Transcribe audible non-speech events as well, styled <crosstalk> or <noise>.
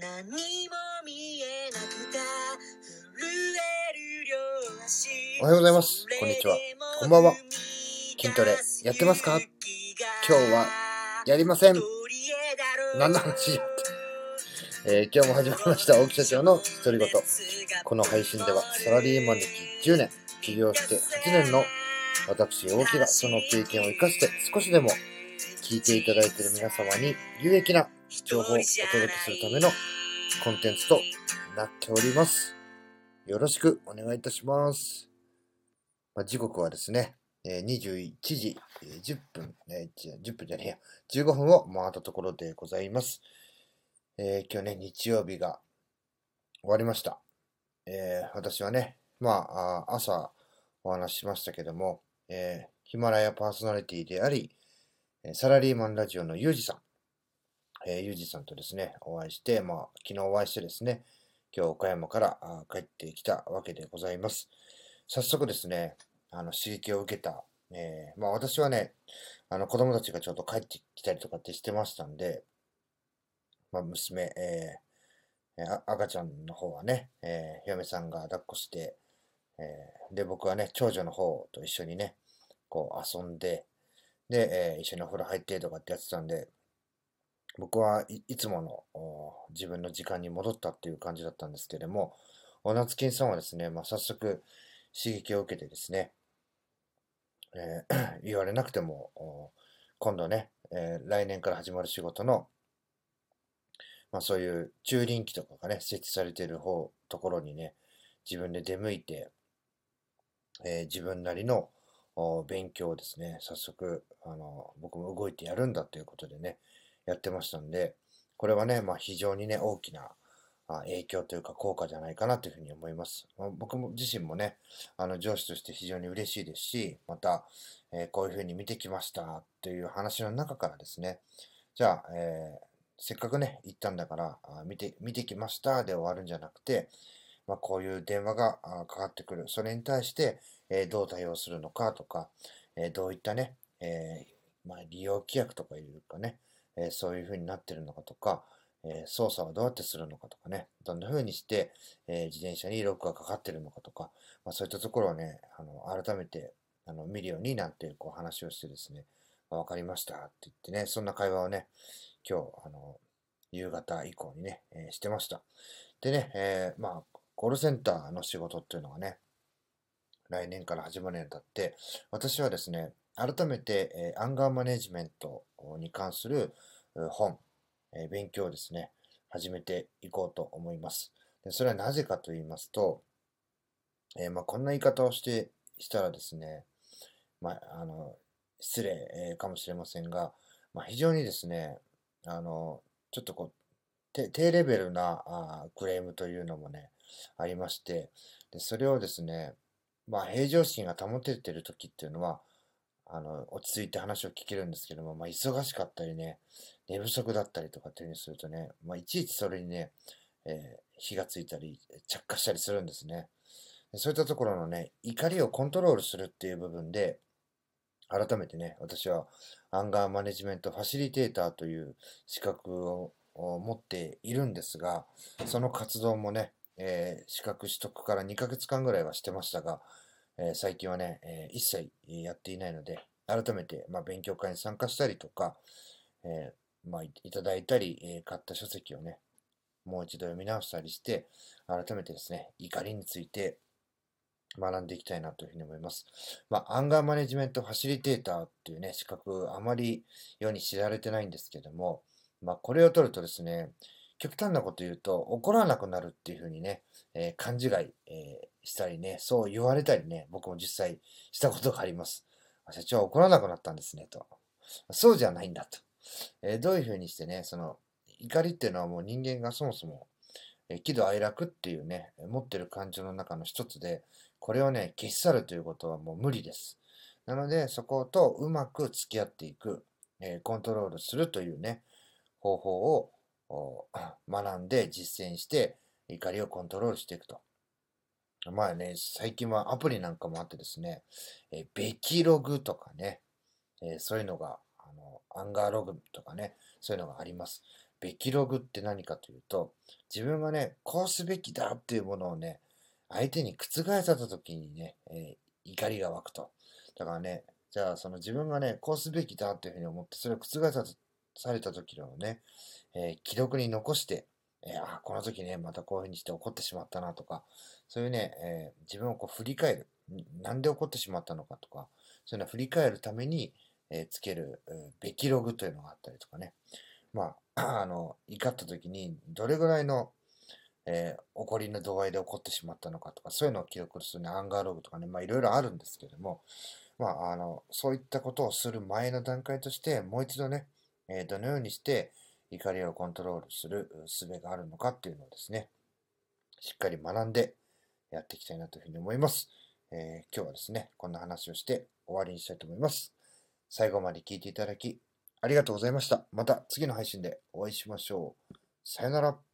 何も見えなくた震える両足おはようございます。こんにちは。こんばんは。筋トレやってますか？今日はやりません。何の話やって、えー今日も始まりました。大木社長の独り言。この配信ではサラリーマン歴10年起業して8年の私大木がその経験を生かして少しでも聞いていただいている皆様に有益な情報をお届けするためのコンテンツとなっております。よろしくお願いいたします。まあ、時刻はですね、21時10分、10分じゃねえや、15分を回ったところでございます。えー今日ね、日曜日が終わりました。えー私はね、まあ、朝お話ししましたけども、えーヒマラヤパーソナリティであり、サラリーマンラジオのユージさん、えー、ユージさんとですね、お会いして、まあ、昨日お会いしてですね、今日岡山からあ帰ってきたわけでございます。早速ですね、あの刺激を受けた、えーまあ私はね、あの子供たちがちょっと帰ってきたりとかってしてましたんで、まあ娘、え赤ちゃんの方はね、えー嫁さんが抱っこして、えーで、僕はね、長女の方と一緒にね、こう遊んで、で、えー一緒にお風呂入ってとかってやってたんで、僕はいつもの自分の時間に戻ったっていう感じだったんですけれども、夏金さんはですね、まあ、早速刺激を受けてですね、えー <clears throat> 言われなくても、今度ね、えー来年から始まる仕事の、まあ、そういう駐輪機とかがね、設置されている方、ところにね、自分で出向いて、えー自分なりの勉強をですね、早速、あの、僕も動いてやるんだということでね、やってましたんで、これはね、まあ非常にね、大きなあ影響というか効果じゃないかなというふうに思います。まあ僕も自身もね、あの上司として非常に嬉しいですし、また、えーこういうふうに見てきましたという話の中からですね、じゃあ、えーせっかくね、行ったんだから、あ見て、見てきましたで終わるんじゃなくて、まあ、こういう電話がかかってくる。それに対して、えーどう対応するのかとか、えーどういったね、えーまあ、利用規約とかいうかね、えーそういうふうになってるのかとか、えー操作はどうやってするのかとかね、どんなふうにして、えー自転車にロックがかかってるのかとか、まあ、そういったところをね、あの改めてあの見るようになってこう話をしてですね、あかりましたって言ってね、そんな会話をね、今日、あの、夕方以降にね、えーしてました。でね、えーまあ、コールセンターの仕事っていうのがね、来年から始まるにあたって、私はですね、改めて、えアンガーマネジメントに関する本、え勉強をですね、始めていこうと思います。でそれはなぜかと言いますと、えーまあ、こんな言い方をして、したらですね、まあ、あの、失礼、えーかもしれませんが、まあ、非常にですね、あの、ちょっとこう、低レベルなあクレームというのもね、ありまして、でそれをですね、まあ、平常心が保ててる時っていうのは、あの、落ち着いて話を聞けるんですけども、まあ、忙しかったりね、寝不足だったりとかっていうふうにするとね、まあ、いちいちそれにね、えー火がついたり、着火したりするんですね。そういったところのね、怒りをコントロールするっていう部分で、改めてね、私はアンガーマネジメントファシリテーターという資格をを持っているんですが、その活動もね、えー資格取得から2ヶ月間ぐらいはしてましたが、えー最近はね、えー一切やっていないので、改めて、まあ、勉強会に参加したりとか、えーまあ、いただいたり、え買った書籍をね、もう一度読み直したりして、改めてですね、怒りについて学んでいきたいなというふうに思います。まあ、アンガーマネジメントファシリテーターっていうね、資格、あまり世に知られてないんですけども、まあ、これを取るとですね、極端なこと言うと、怒らなくなるっていうふうにね、えー勘違い、えーしたりね、そう言われたりね、僕も実際したことがあります。社長は怒らなくなったんですね、と。そうじゃないんだと。えーどういうふうにしてね、その、怒りっていうのはもう人間がそもそも、え喜怒哀楽っていうね、持ってる感情の中の一つで、これをね、消し去るということはもう無理です。なので、そことうまく付き合っていく、えコントロールするというね、方法を学んで実践して、怒りをコントロールしていくと。まあね、最近はアプリなんかもあってですね、えーベキログとかね、えそういうのが、あの、アンガーログとかね、そういうのがあります。べきログって何かというと、自分がね、こうすべきだっていうものをね、相手に覆された時にね、えー、怒りが湧くと。だからね、じゃあその自分がね、こうすべきだっていうふうに思って、それを覆さされた時のね、えー、記録に残して、えー、あ、この時ね、またこういうふうにして怒ってしまったなとか、そういうね、えー、自分をこう振り返る。なんで怒ってしまったのかとか、そういうのを振り返るために、えつける、べきログというのがあったりとかね。まあ、<clears throat> あの、怒った時にどれぐらいの、えー、怒りの度合いで怒ってしまったのかとか、そういうのを記録するね、アンガーログとかね、まあいろいろあるんですけども、まあ、あの、そういったことをする前の段階として、もう一度ね、えー、どのようにして怒りをコントロールする術があるのかっていうのをですね、しっかり学んでやっていきたいなというふうに思います。えー、今日はですね、こんな話をして終わりにしたいと思います。最後まで聞いていただき、ありがとうございました。また次の配信でお会いしましょう。さよなら。